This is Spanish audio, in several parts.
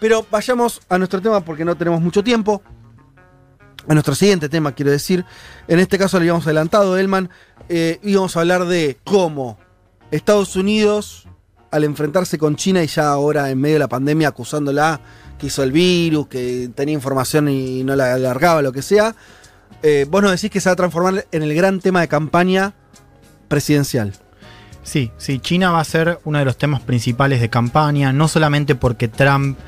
Pero vayamos a nuestro tema porque no tenemos mucho tiempo. A nuestro siguiente tema, quiero decir. En este caso lo habíamos adelantado, Elman. Eh, íbamos a hablar de cómo Estados Unidos, al enfrentarse con China y ya ahora en medio de la pandemia acusándola que hizo el virus, que tenía información y no la alargaba, lo que sea, eh, vos nos decís que se va a transformar en el gran tema de campaña presidencial. Sí, sí, China va a ser uno de los temas principales de campaña, no solamente porque Trump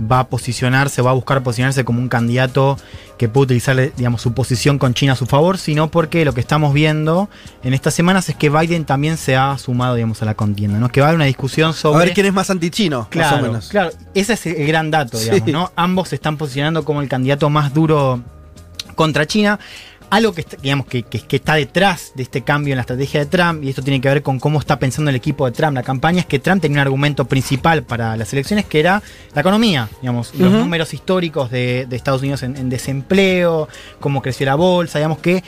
va a posicionarse, va a buscar posicionarse como un candidato que puede utilizar, digamos, su posición con China a su favor, sino porque lo que estamos viendo en estas semanas es que Biden también se ha sumado, digamos, a la contienda, ¿no? Que va a haber una discusión sobre... A ver quién es más antichino, claro, más o menos. Claro, ese es el gran dato, digamos, Sí. ¿no? Ambos se están posicionando como el candidato más duro contra China. Algo que, está- digamos, que, que- que está detrás de este cambio en la estrategia de Trump, y esto tiene que ver con cómo está pensando el equipo de Trump. La campaña, es que Trump tenía un argumento principal para las elecciones que era la economía, digamos, los números históricos de, de Estados Unidos en, en desempleo, cómo creció la bolsa, digamos que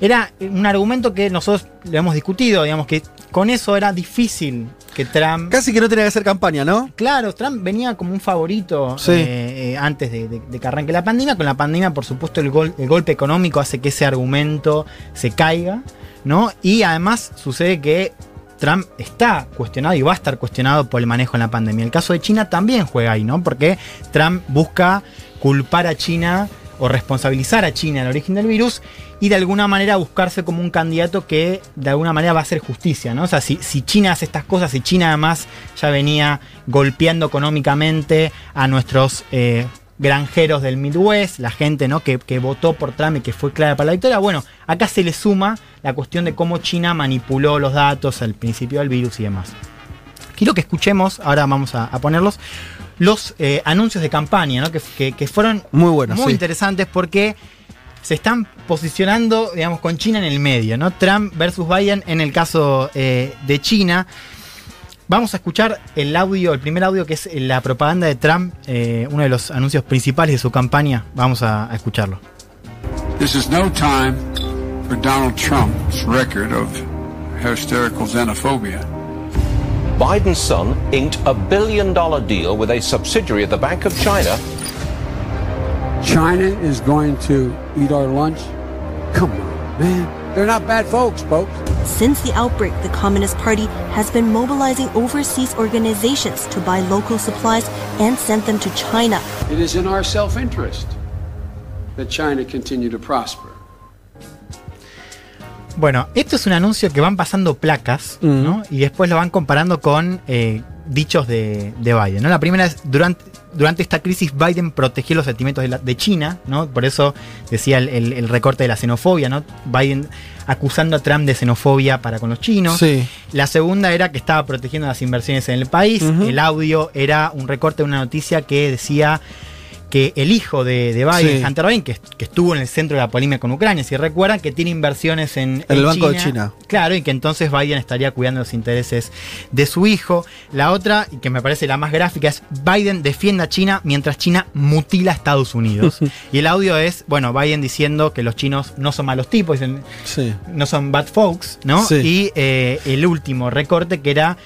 era un argumento que nosotros lo hemos discutido, digamos que con eso era difícil que Trump... Casi que no tenía que hacer campaña, ¿no? Claro, Trump venía como un favorito Sí. eh, eh, antes de, de- de que arranque la pandemia. Con la pandemia, por supuesto, el, gol- el golpe económico hace que ese argumento se caiga, ¿no? Y además sucede que Trump está cuestionado y va a estar cuestionado por el manejo en la pandemia. El caso de China también juega ahí, ¿no? Porque Trump busca culpar a China o responsabilizar a China del origen del virus y de alguna manera buscarse como un candidato que de alguna manera va a hacer justicia, ¿no? O sea, si, si China hace estas cosas, si China además ya venía golpeando económicamente a nuestros eh, granjeros del Midwest, la gente ¿no? que, que votó por Trump y que fue clara para la victoria, bueno, acá se le suma la cuestión de cómo China manipuló los datos al principio del virus y demás. Quiero que escuchemos, ahora vamos a, a ponerlos, los eh, anuncios de campaña, ¿no? que, que- que fueron Muy bueno, muy sí. interesantes porque se están posicionando, digamos, con China en el medio, ¿no? Trump versus Biden en el caso eh, de China. Vamos a escuchar el audio, el primer audio que es la propaganda de Trump, eh, uno de los anuncios principales de su campaña. Vamos a, a escucharlo. This is no time for Donald Trump's record of hysterical xenophobia. Biden's son inked a billion dollar deal with a subsidiary of the Bank of China China is going to eat our lunch? Come on, man. They're not bad folks, folks. Since the outbreak, the Communist Party has been mobilizing overseas organizations to buy local supplies and send them to China. It is in our self interest that China continue to prosper. Bueno, esto es un anuncio que van pasando placas, ¿no? Y después lo van comparando con eh, dichos de, de Biden, ¿no? La primera es, durante, durante esta crisis Biden protegió los sentimientos de, la- de China, ¿no? Por eso decía el, el- el recorte de la xenofobia, ¿no? Biden acusando a Trump de xenofobia para con los chinos. Sí. La segunda era que estaba protegiendo las inversiones en el país. El audio era un recorte de una noticia que decía que el hijo de, de Biden, Sí. Hunter Biden, que, que estuvo en el centro de la polémica con Ucrania, si recuerdan, que tiene inversiones en, En el Banco de China. Claro, y que entonces Biden estaría cuidando los intereses de su hijo. La otra, y que me parece la más gráfica, es Biden defiende a China mientras China mutila a Estados Unidos. y el audio es, bueno, Biden diciendo que los chinos no son malos tipos, dicen, Sí. no son bad folks, ¿no? Sí. Y eh, el último recorte que era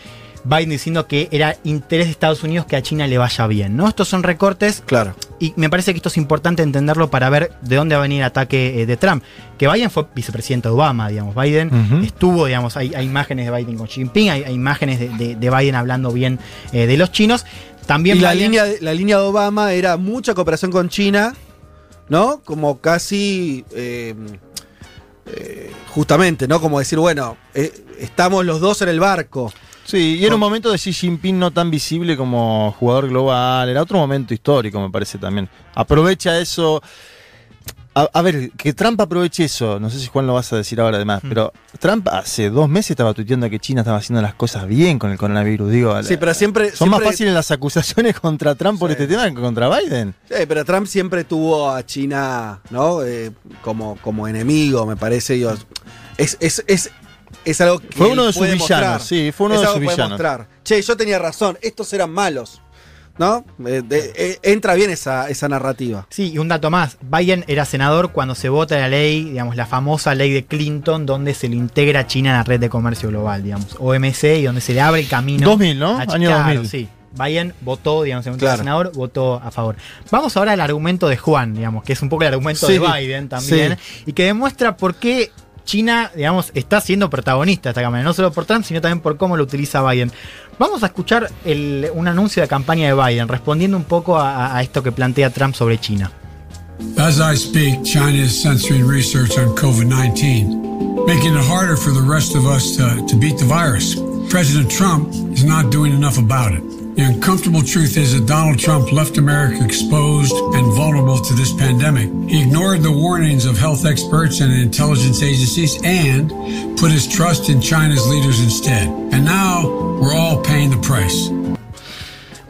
Biden diciendo que era interés de Estados Unidos que a China le vaya bien, ¿no? Estos son recortes Claro. y me parece que esto es importante entenderlo para ver de dónde va a venir el ataque eh, de Trump. Que Biden fue vicepresidente de Obama, digamos. Biden estuvo, digamos, hay, hay imágenes de Biden con Xi Jinping, hay, hay imágenes de, de- de Biden hablando bien eh, de los chinos. También y la Biden- línea, de- la línea de Obama era mucha cooperación con China, ¿no? Como casi. eh, justamente, ¿no? Como decir, bueno, estamos los dos en el barco. Sí, y era un momento de Xi Jinping no tan visible como jugador global. Era otro momento histórico, me parece también. Aprovecha eso. A, a ver, que Trump aproveche eso. No sé si Juan lo vas a decir ahora además, pero Trump hace dos meses estaba tuiteando que China estaba haciendo las cosas bien con el coronavirus. Digo, Sí, pero siempre. son más fáciles las acusaciones contra Trump por Sí. este tema que contra Biden. Sí, pero Trump siempre tuvo a China, ¿no? Eh, como, como enemigo, me parece. es, es, es, es algo que. Fue uno de sus villanos, mostrar. sí, fue uno Es de sus que puede villanos. mostrar. Che, yo tenía razón, estos eran malos. ¿No? Eh, de- eh, entra bien esa, esa narrativa. Sí, y un dato más. Biden era senador cuando se vota la ley, digamos, la famosa ley de Clinton, donde se le integra a China en la red de comercio global, digamos, OMC, y donde se le abre el camino. 2000, ¿no? a Año claro, 2000. Sí, Biden votó, digamos, en un Claro. senador, votó a favor. Vamos ahora al argumento de Juan, digamos, que es un poco el argumento Sí, de Biden también, y que demuestra por qué China, digamos, está siendo protagonista de esta campaña, no solo por Trump, sino también por cómo lo utiliza Biden. Vamos a escuchar el- un anuncio de campaña de Biden, respondiendo un poco a, a esto que plantea Trump sobre China. As I speak, China is censoring research on COVID 19, making it harder for the rest of us to, to beat the virus. President Trump is not doing enough about it. The uncomfortable truth is that Donald Trump left America exposed and vulnerable to this pandemic. He ignored the warnings of health experts and intelligence agencies and put his trust in China's leaders instead. And now we're all paying the price.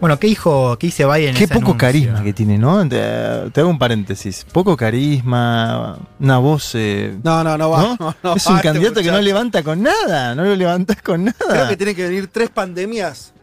Bueno, ¿qué dijo, qué dice Biden en Qué ese poco anuncio? carisma que tiene, ¿no? Te, te hago un paréntesis. Poco carisma, una voz. eh, No, no, no va. ¿no? no, no es un este candidato que no levanta con nada, no lo levantas con nada. Creo que tienen que venir tres pandemias,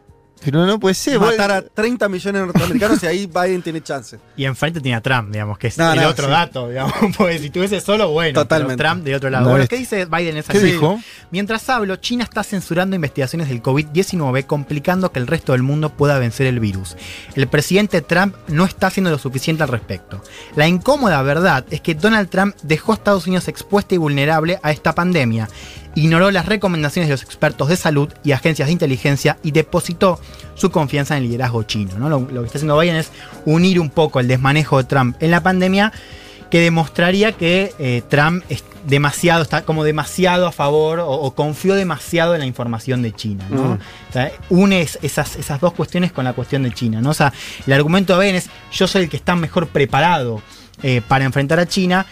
Pero no puede ser. matar a 30 millones de norteamericanos y ahí Biden tiene chance. Y enfrente tiene a Trump, digamos, que es No, el no, otro sí. dato, digamos, porque si tuviese solo, bueno, Totalmente. pero Trump del otro lado. No, bueno, es- ¿qué dice Biden en esa ¿Qué Sí. dijo? Mientras hablo, China está censurando investigaciones del COVID-19, complicando que el resto del mundo pueda vencer el virus. El presidente Trump no está haciendo lo suficiente al respecto. La incómoda verdad es que Donald Trump dejó a Estados Unidos expuesta y vulnerable a esta pandemia, ignoró las recomendaciones de los expertos de salud y agencias de inteligencia y depositó su confianza en el liderazgo chino. ¿no? Lo, lo que está haciendo Biden es unir un poco el desmanejo de Trump en la pandemia que demostraría que eh, Trump es demasiado, está como demasiado a favor o, o confió demasiado en la información de China. ¿no? Mm. O sea, une es- esas, esas dos cuestiones con la cuestión de China. ¿no? O sea, el argumento de Biden es yo soy el que está mejor preparado eh, para enfrentar a China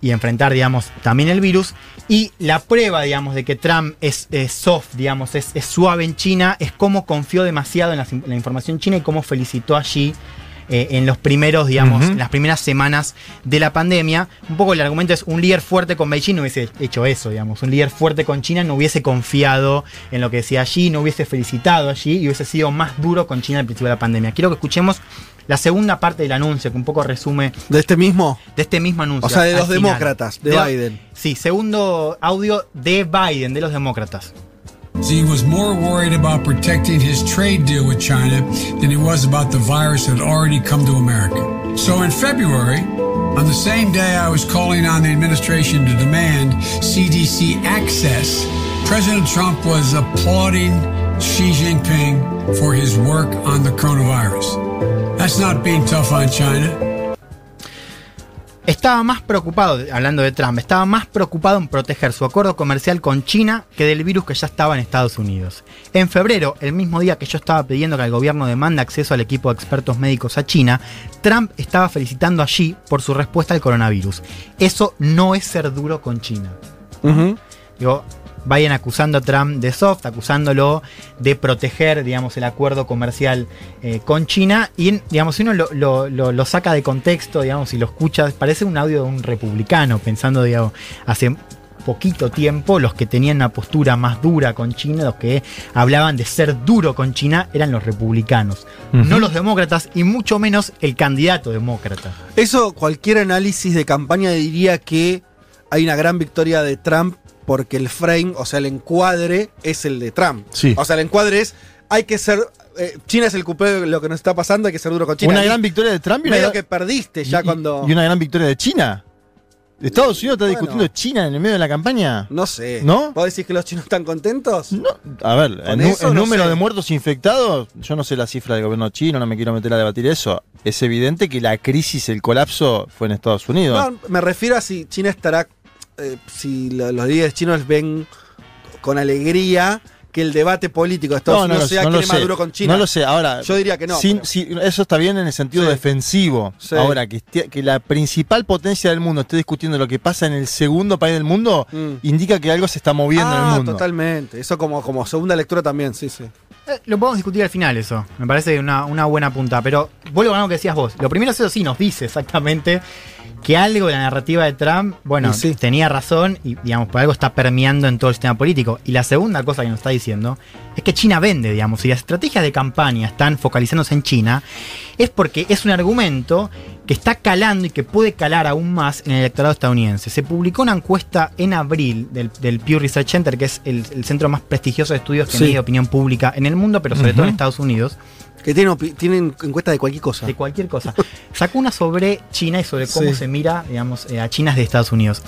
y enfrentar, digamos, también el virus. Y la prueba, digamos, de que Trump es, es soft, digamos, es, es suave en China, es cómo confió demasiado en la, en la información china y cómo felicitó allí eh, en los primeros, digamos, en las primeras semanas de la pandemia. Un poco el argumento es un líder fuerte con Beijing no hubiese hecho eso, digamos. Un líder fuerte con China no hubiese confiado en lo que decía allí, no hubiese felicitado allí y hubiese sido más duro con China al principio de la pandemia. Quiero que escuchemos la segunda parte del anuncio, que un poco resume De este mismo. de este mismo anuncio. O sea, de los final. demócratas, de lo- Biden. Sí, segundo audio de Biden, de los demócratas. He was more worried about protecting his trade deal with China than he was about the virus that had already come to America. So in February, on the same day I was calling on the administration to demand CDC access, President Trump was applauding Xi Jinping for his work on the coronavirus. That's not being tough on China. Estaba más preocupado, hablando de Trump, estaba más preocupado en proteger su acuerdo comercial con China que del virus que ya estaba en Estados Unidos. En febrero, el mismo día que yo estaba pidiendo que el gobierno demande acceso al equipo de expertos médicos a China, Trump estaba felicitando a Xi por su respuesta al coronavirus. Eso no es ser duro con China. Digo, vayan acusando a Trump de soft, acusándolo de proteger, digamos, el acuerdo comercial eh, con China. Y, digamos, si uno lo, lo- lo- lo saca de contexto, digamos, y lo escucha, parece un audio de un republicano, pensando, digamos, hace poquito tiempo los que tenían una postura más dura con China, los que hablaban de ser duro con China, eran los republicanos, no los demócratas y mucho menos el candidato demócrata. Eso, cualquier análisis de campaña diría que hay una gran victoria de Trump porque el frame, o sea, el encuadre es el de Trump. Sí. O sea, el encuadre es, hay que ser, eh, China es el cupé de lo que nos está pasando, hay que ser duro con China. Una gran victoria de Trump y una, medio gran- que perdiste ya y- cuando... y una gran victoria de China. ¿Estados Unidos está Bueno. discutiendo China en el medio de la campaña? No sé. ¿No? ¿Vos decís que los chinos están contentos? No, a ver, el, no número sé. de muertos infectados, yo no sé la cifra del gobierno chino, no me quiero meter a debatir eso. Es evidente que la crisis, el colapso fue en Estados Unidos. No, me refiero a si China estará, eh, si lo- los líderes chinos ven con alegría que el debate político de Estados Unidos lo- sea no quién lo es más sé. duro con China. No lo sé, ahora. Yo diría que no, sin- pero- si- eso está bien en el sentido Sí. defensivo. Sí. Ahora, que, esté- que la principal potencia del mundo esté discutiendo lo que pasa en el segundo país del mundo, Mm. indica que algo se está moviendo en Ah, el mundo. totalmente. Eso como, como segunda lectura también, sí, sí. Eh, Lo podemos discutir al final eso. Me parece una, una buena punta. Pero vuelvo a algo que decías vos. Lo primero, eso sí, nos dice exactamente que algo de la narrativa de Trump, bueno, Y sí. tenía razón y, digamos, por algo está permeando en todo el sistema político. Y la segunda cosa que nos está diciendo es que China vende, digamos. Si las estrategias de campaña están focalizándose en China, es porque es un argumento que está calando y que puede calar aún más en el electorado estadounidense. Se publicó una encuesta en abril del, del Pew Research Center, que es el, el centro más prestigioso de estudios que Sí. mide opinión pública en el mundo, pero sobre todo en Estados Unidos, Que tienen, tienen encuesta de cualquier cosa. de cualquier cosa. Sacó una sobre China y sobre cómo Sí. se mira, digamos, eh, a China de Estados Unidos.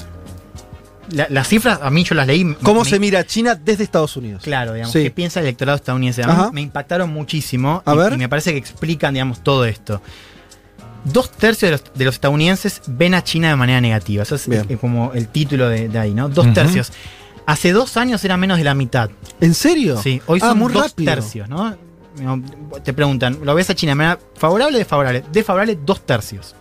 La- las cifras, a mí yo las leí. ¿Cómo me- se mira China desde Estados Unidos? Claro, digamos, Sí. qué piensa el electorado estadounidense. A mí Ajá. me impactaron muchísimo A y, ver. y me parece que explican, digamos, todo esto. Dos tercios de los, de los estadounidenses ven a China de manera negativa. Eso es Bien. como el título de, de ahí, ¿no? Dos tercios. Hace dos años era menos de la mitad. ¿En serio? Sí, hoy ah, son muy dos rápido. tercios, ¿no? Te preguntan, ¿lo ves a China favorable o desfavorable? Desfavorable, dos tercios.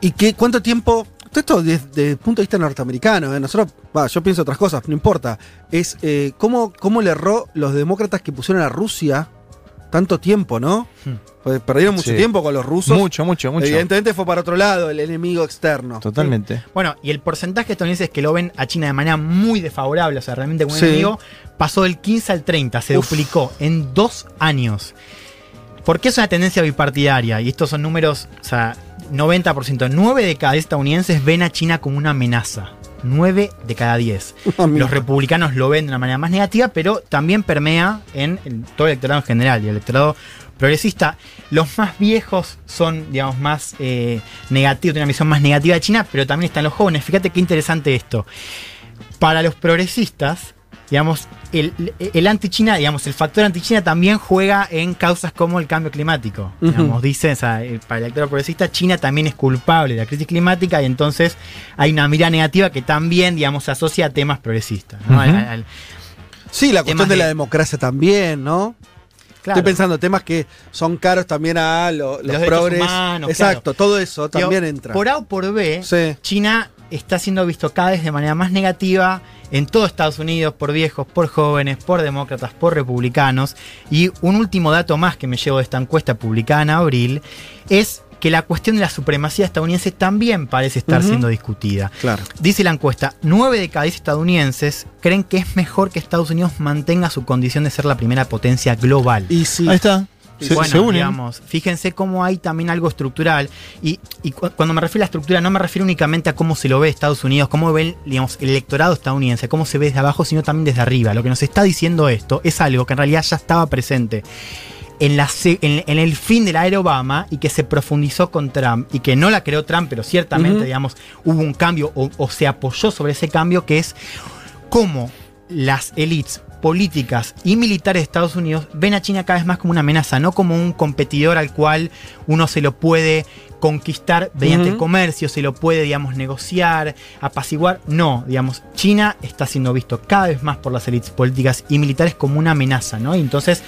¿Y qué, cuánto tiempo? Todo esto desde, el punto de vista norteamericano, ¿eh? nosotros, va, yo pienso otras cosas, no importa. Es eh, cómo, cómo le erró los demócratas que pusieron a Rusia tanto tiempo, ¿no? Hmm. Pues perdieron mucho Sí. tiempo con los rusos. Mucho, mucho, mucho. Evidentemente fue para otro lado, el enemigo externo. Totalmente. Bueno, y el porcentaje de estadounidenses que lo ven a China de manera muy desfavorable, o sea, realmente como un Sí. enemigo, pasó del 15 al 30, se Uf. duplicó en dos años. Porque es una tendencia bipartidaria, y estos son números, o sea, 90%, 9 de cada 10 estadounidenses ven a China como una amenaza. 9 de cada 10. Los republicanos lo ven de una manera más negativa, pero también permea en todo el electorado en general. Y el electorado progresista, los más viejos son, digamos, más eh, negativos, tienen una visión más negativa de China, pero también están los jóvenes. Fíjate qué interesante esto. Para los progresistas, digamos, el, el anti-China, digamos, el factor anti-China también juega en causas como el cambio climático. Digamos, dicen, o sea, para el electorado progresista, China también es culpable de la crisis climática y entonces hay una mirada negativa que también, digamos, se asocia a temas progresistas. ¿no? Al- Ujú. al- al- Sí, la cuestión de, de- la democracia también, ¿no? claro. Estoy pensando temas que son caros también a lo- los, derechos progres. humanos, Exacto, todo eso Digo, también entra. Por A o por B, Sí. China está siendo visto cada vez de manera más negativa en todo Estados Unidos por viejos, por jóvenes, por demócratas, por republicanos. Y un último dato más que me llevo de esta encuesta publicada en abril es que la cuestión de la supremacía estadounidense también parece estar siendo discutida. Claro. Dice la encuesta, 9 de cada 10 estadounidenses creen que es mejor que Estados Unidos mantenga su condición de ser la primera potencia global. Y sí. Ahí está. Se, bueno, se digamos, fíjense cómo hay también algo estructural. Y, y cu- cuando me refiero a la estructura, no me refiero únicamente a cómo se lo ve Estados Unidos, cómo ve digamos, el electorado estadounidense, cómo se ve desde abajo, sino también desde arriba. Lo que nos está diciendo esto es algo que en realidad ya estaba presente en, la, se- en, en el fin de la era Obama y que se profundizó con Trump y que no la creó Trump, pero ciertamente, digamos, hubo un cambio o, o se apoyó sobre ese cambio que es cómo las élites políticas y militares de Estados Unidos ven a China cada vez más como una amenaza, no como un competidor al cual uno se lo puede conquistar mediante el comercio, se lo puede, digamos, negociar, apaciguar. No, digamos, China está siendo visto cada vez más por las élites políticas y militares como una amenaza, ¿no? Y entonces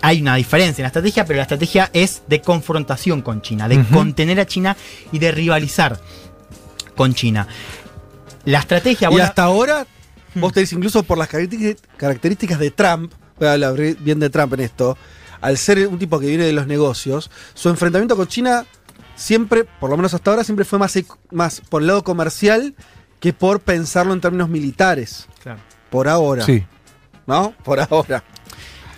hay una diferencia en la estrategia, pero la estrategia es de confrontación con China, de contener a China y de rivalizar con China. La estrategia, Y bueno, hasta ahora. Vos tenés incluso por las características- características de Trump, voy a hablar bien de Trump en esto, al ser un tipo que viene de los negocios, su enfrentamiento con China siempre, por lo menos hasta ahora, siempre fue más, más por el lado comercial que por pensarlo en términos militares. Claro. Por ahora. Sí. ¿No? Por ahora.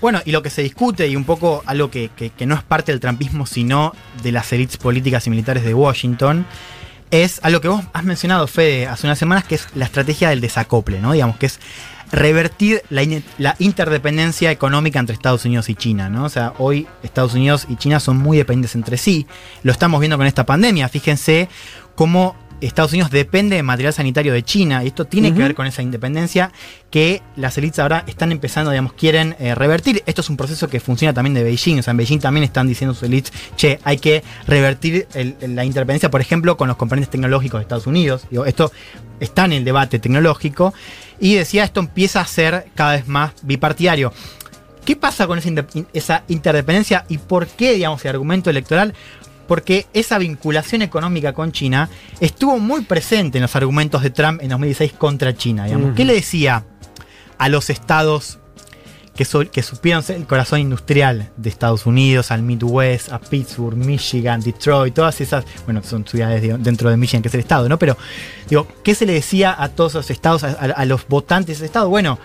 Bueno, y lo que se discute, y un poco algo que, que- que no es parte del trampismo, sino de las élites políticas y militares de Washington, es a lo que vos has mencionado, Fede, hace unas semanas, que es la estrategia del desacople, ¿no? Digamos, que es revertir la, la interdependencia económica entre Estados Unidos y China, ¿no? O sea, hoy Estados Unidos y China son muy dependientes entre sí. Lo estamos viendo con esta pandemia. Fíjense cómo Estados Unidos depende de material sanitario de China y esto tiene que ver con esa independencia que las élites ahora están empezando, digamos, quieren eh, revertir. Esto es un proceso que funciona también de Beijing, o sea, en Beijing también están diciendo sus élites, che, hay que revertir el- la interdependencia, por ejemplo, con los componentes tecnológicos de Estados Unidos. Digo, esto está en el debate tecnológico y decía, esto empieza a ser cada vez más bipartidario. ¿Qué pasa con esa interdependencia y por qué, digamos, el argumento electoral? Porque esa vinculación económica con China estuvo muy presente en los argumentos de Trump en 2016 contra China. Digamos. ¿Qué le decía a los estados que, su- que supieron ser el corazón industrial de Estados Unidos, al Midwest, a Pittsburgh, Michigan, Detroit, todas esas, bueno, son ciudades dentro de Michigan, que es el estado, ¿no? Pero, digo, ¿qué se le decía a todos esos estados, a, a- a los votantes de ese estado? Bueno,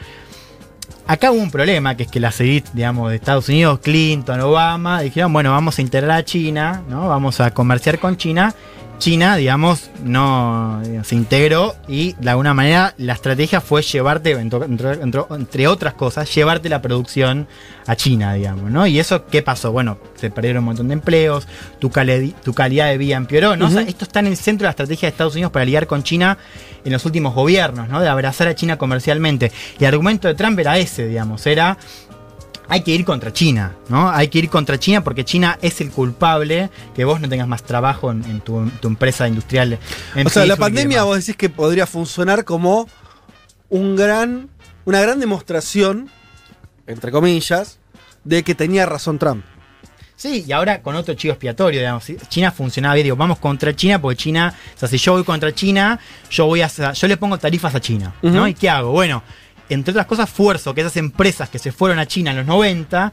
acá hubo un problema, que es que las élites, digamos, de Estados Unidos, Clinton, Obama, dijeron, bueno, vamos a integrar a China, ¿no? Vamos a comerciar con China. China, digamos, no digamos, se integró y de alguna manera la estrategia fue llevarte, entre, otras cosas, llevarte la producción a China, digamos, ¿no? Y eso, ¿qué pasó? Bueno, se perdieron un montón de empleos, tu, cali- tu calidad de vida empeoró, ¿no? O sea, esto está en el centro de la estrategia de Estados Unidos para lidiar con China en los últimos gobiernos, ¿no? De abrazar a China comercialmente. Y el argumento de Trump era ese, digamos, era hay que ir contra China, ¿no? Hay que ir contra China porque China es el culpable que vos no tengas más trabajo en, en tu, tu empresa industrial. en O sea, la pandemia vos decís que podría funcionar como un gran, una gran demostración, entre comillas, de que tenía razón Trump. Sí, y ahora con otro chivo expiatorio, digamos. China funcionaba bien, digo, vamos contra China porque China, o sea, si yo voy contra China, yo voy a, yo le pongo tarifas a China, ¿no? ¿Y qué hago? Bueno, entre otras cosas, fuerzo que esas empresas que se fueron a China en los 90,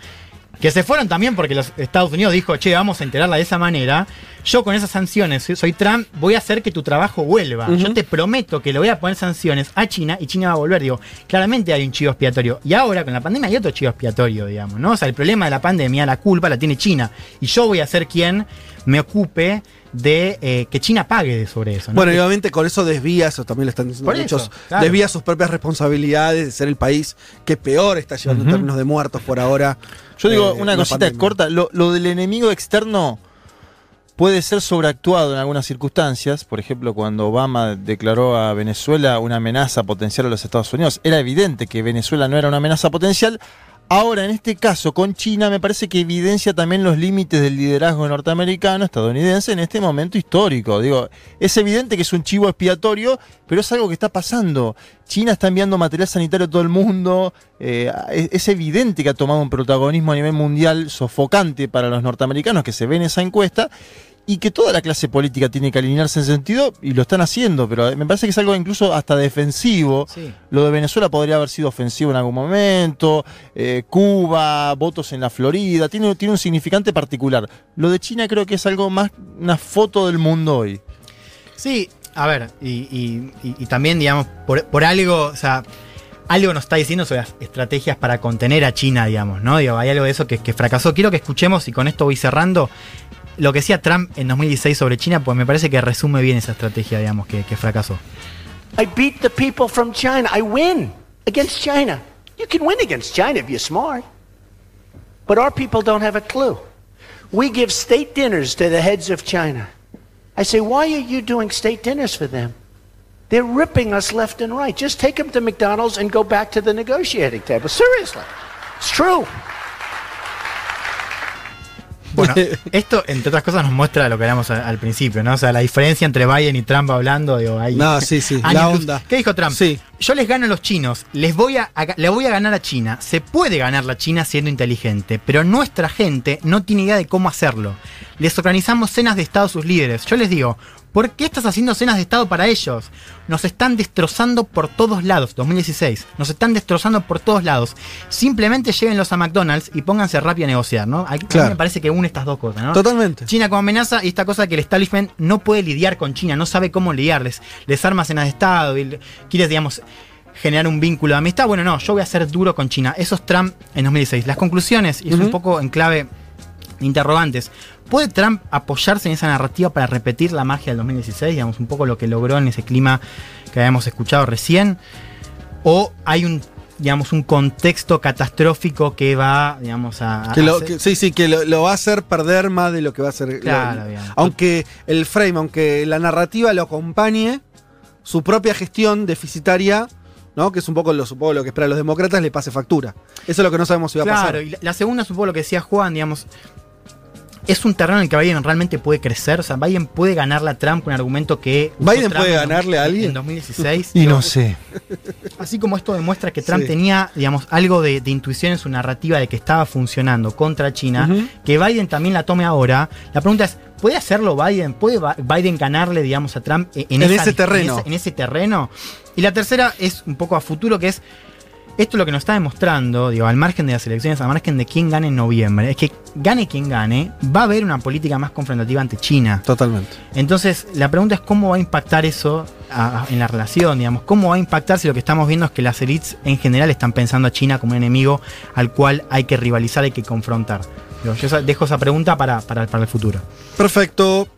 que se fueron también porque los Estados Unidos dijo, che, vamos a enterarla de esa manera, yo con esas sanciones, soy- Trump, voy a hacer que tu trabajo vuelva. Yo te prometo que le voy a poner sanciones a China y China va a volver. Digo, claramente hay un chivo expiatorio. Y ahora con la pandemia hay otro chivo expiatorio, digamos, ¿no? O sea, el problema de la pandemia, la culpa la tiene China. Y yo voy a ser quien me ocupe de eh, que China pague sobre eso. ¿no? Bueno, y obviamente con eso desvía, eso también lo están diciendo Por eso, muchos, claro. desvía sus propias responsabilidades de ser el país que peor está llevando en términos de muertos por ahora. Yo digo eh, una cosita pandemia. corta. Lo, lo del enemigo externo puede ser sobreactuado en algunas circunstancias. Por ejemplo, cuando Obama declaró a Venezuela una amenaza potencial a los Estados Unidos, era evidente que Venezuela no era una amenaza potencial. Ahora, en este caso, con China, me parece que evidencia también los límites del liderazgo norteamericano, estadounidense, en este momento histórico. Digo, es evidente que es un chivo expiatorio, pero es algo que está pasando. China está enviando material sanitario a todo el mundo. eh, es, es evidente que ha tomado un protagonismo a nivel mundial sofocante para los norteamericanos, que se ve en esa encuesta. Y que toda la clase política tiene que alinearse en sentido, y lo están haciendo, pero me parece que es algo incluso hasta defensivo. Sí. Lo de Venezuela podría haber sido ofensivo en algún momento. eh, Cuba, votos en la Florida, tiene, tiene un significante particular. Lo de China creo que es algo más una foto del mundo hoy. Sí, a ver, y, y- y- y también, digamos, por, por algo, o sea, algo nos está diciendo sobre las estrategias para contener a China, digamos, ¿no? Digo, hay algo de eso que, que fracasó. Quiero que escuchemos, y con esto voy cerrando, lo que decía Trump en 2016 sobre China, pues me parece que resume bien esa estrategia, digamos, que, que fracasó. I beat the people from China. I win against China. You can win against China if you're smart. But our people don't have a clue. We give state dinners to the heads of China. I say, why are you doing state dinners for them? They're ripping us left and right. Just take them to McDonald's and go back to the negotiating table. Seriously. It's true. Bueno, esto, entre otras cosas, nos muestra lo que hablamos al principio, ¿no? O sea, la diferencia entre Biden y Trump hablando, digo, ahí. No, sí, sí, años la onda. ¿Qué dijo Trump? Sí. Yo les gano a los chinos, les voy a, a- le voy a ganar a China. Se puede ganar la China siendo inteligente, pero nuestra gente no tiene idea de cómo hacerlo. Les organizamos cenas de Estado a sus líderes. Yo les digo, ¿por qué estás haciendo cenas de Estado para ellos? Nos están destrozando por todos lados, 2016. Nos están destrozando por todos lados. Simplemente llévenlos a McDonald's y pónganse rápido a negociar, ¿no? A, a mí Claro. me parece que une estas dos cosas, ¿no? Totalmente. China como amenaza y esta cosa que el establishment no puede lidiar con China, no sabe cómo lidiarles. Les arma cenas de Estado y quieres, digamos, generar un vínculo de amistad. Bueno, no, yo voy a ser duro con China. Eso es Trump en 2016. Las conclusiones, y es un poco en clave interrogantes. ¿Puede Trump apoyarse en esa narrativa para repetir la magia del 2016? Digamos, un poco lo que logró en ese clima que habíamos escuchado recién. ¿O hay un, digamos, un contexto catastrófico que va, digamos, a... a Que lo- hacer- que- sí, sí, que lo, lo va a hacer perder más de lo que va a hacer. Claro, aunque el frame, aunque la narrativa lo acompañe, su propia gestión deficitaria, ¿no? Que es un poco lo, supongo lo que esperan los demócratas, le pase factura. Eso es lo que no sabemos si va a Claro, pasar. y la, la segunda es un poco lo que decía Juan, digamos. Es un terreno en el que Biden realmente puede crecer. O sea, Biden puede ganarle a Trump con un argumento que. ¿Biden Trump puede en- ganarle a alguien? En 2016. Y Digo, no sé. Así como esto demuestra que Trump Sí. tenía, digamos, algo de, de intuición en su narrativa de que estaba funcionando contra China, que Biden también la tome ahora. La pregunta es, ¿puede hacerlo Biden? ¿Puede Biden ganarle, digamos, a Trump en, En esa- ese terreno. En ese, en ese terreno? Y la tercera es un poco a futuro, que es, esto es lo que nos está demostrando, digo, al margen de las elecciones, al margen de quién gane en noviembre, es que gane quien gane, va a haber una política más confrontativa ante China. Totalmente. Entonces, la pregunta es cómo va a impactar eso a- a- en la relación, digamos, cómo va a impactar si lo que estamos viendo es que las elites en general están pensando a China como un enemigo al cual hay que rivalizar, hay que confrontar. Digo, yo dejo esa pregunta para, para, para el futuro. Perfecto.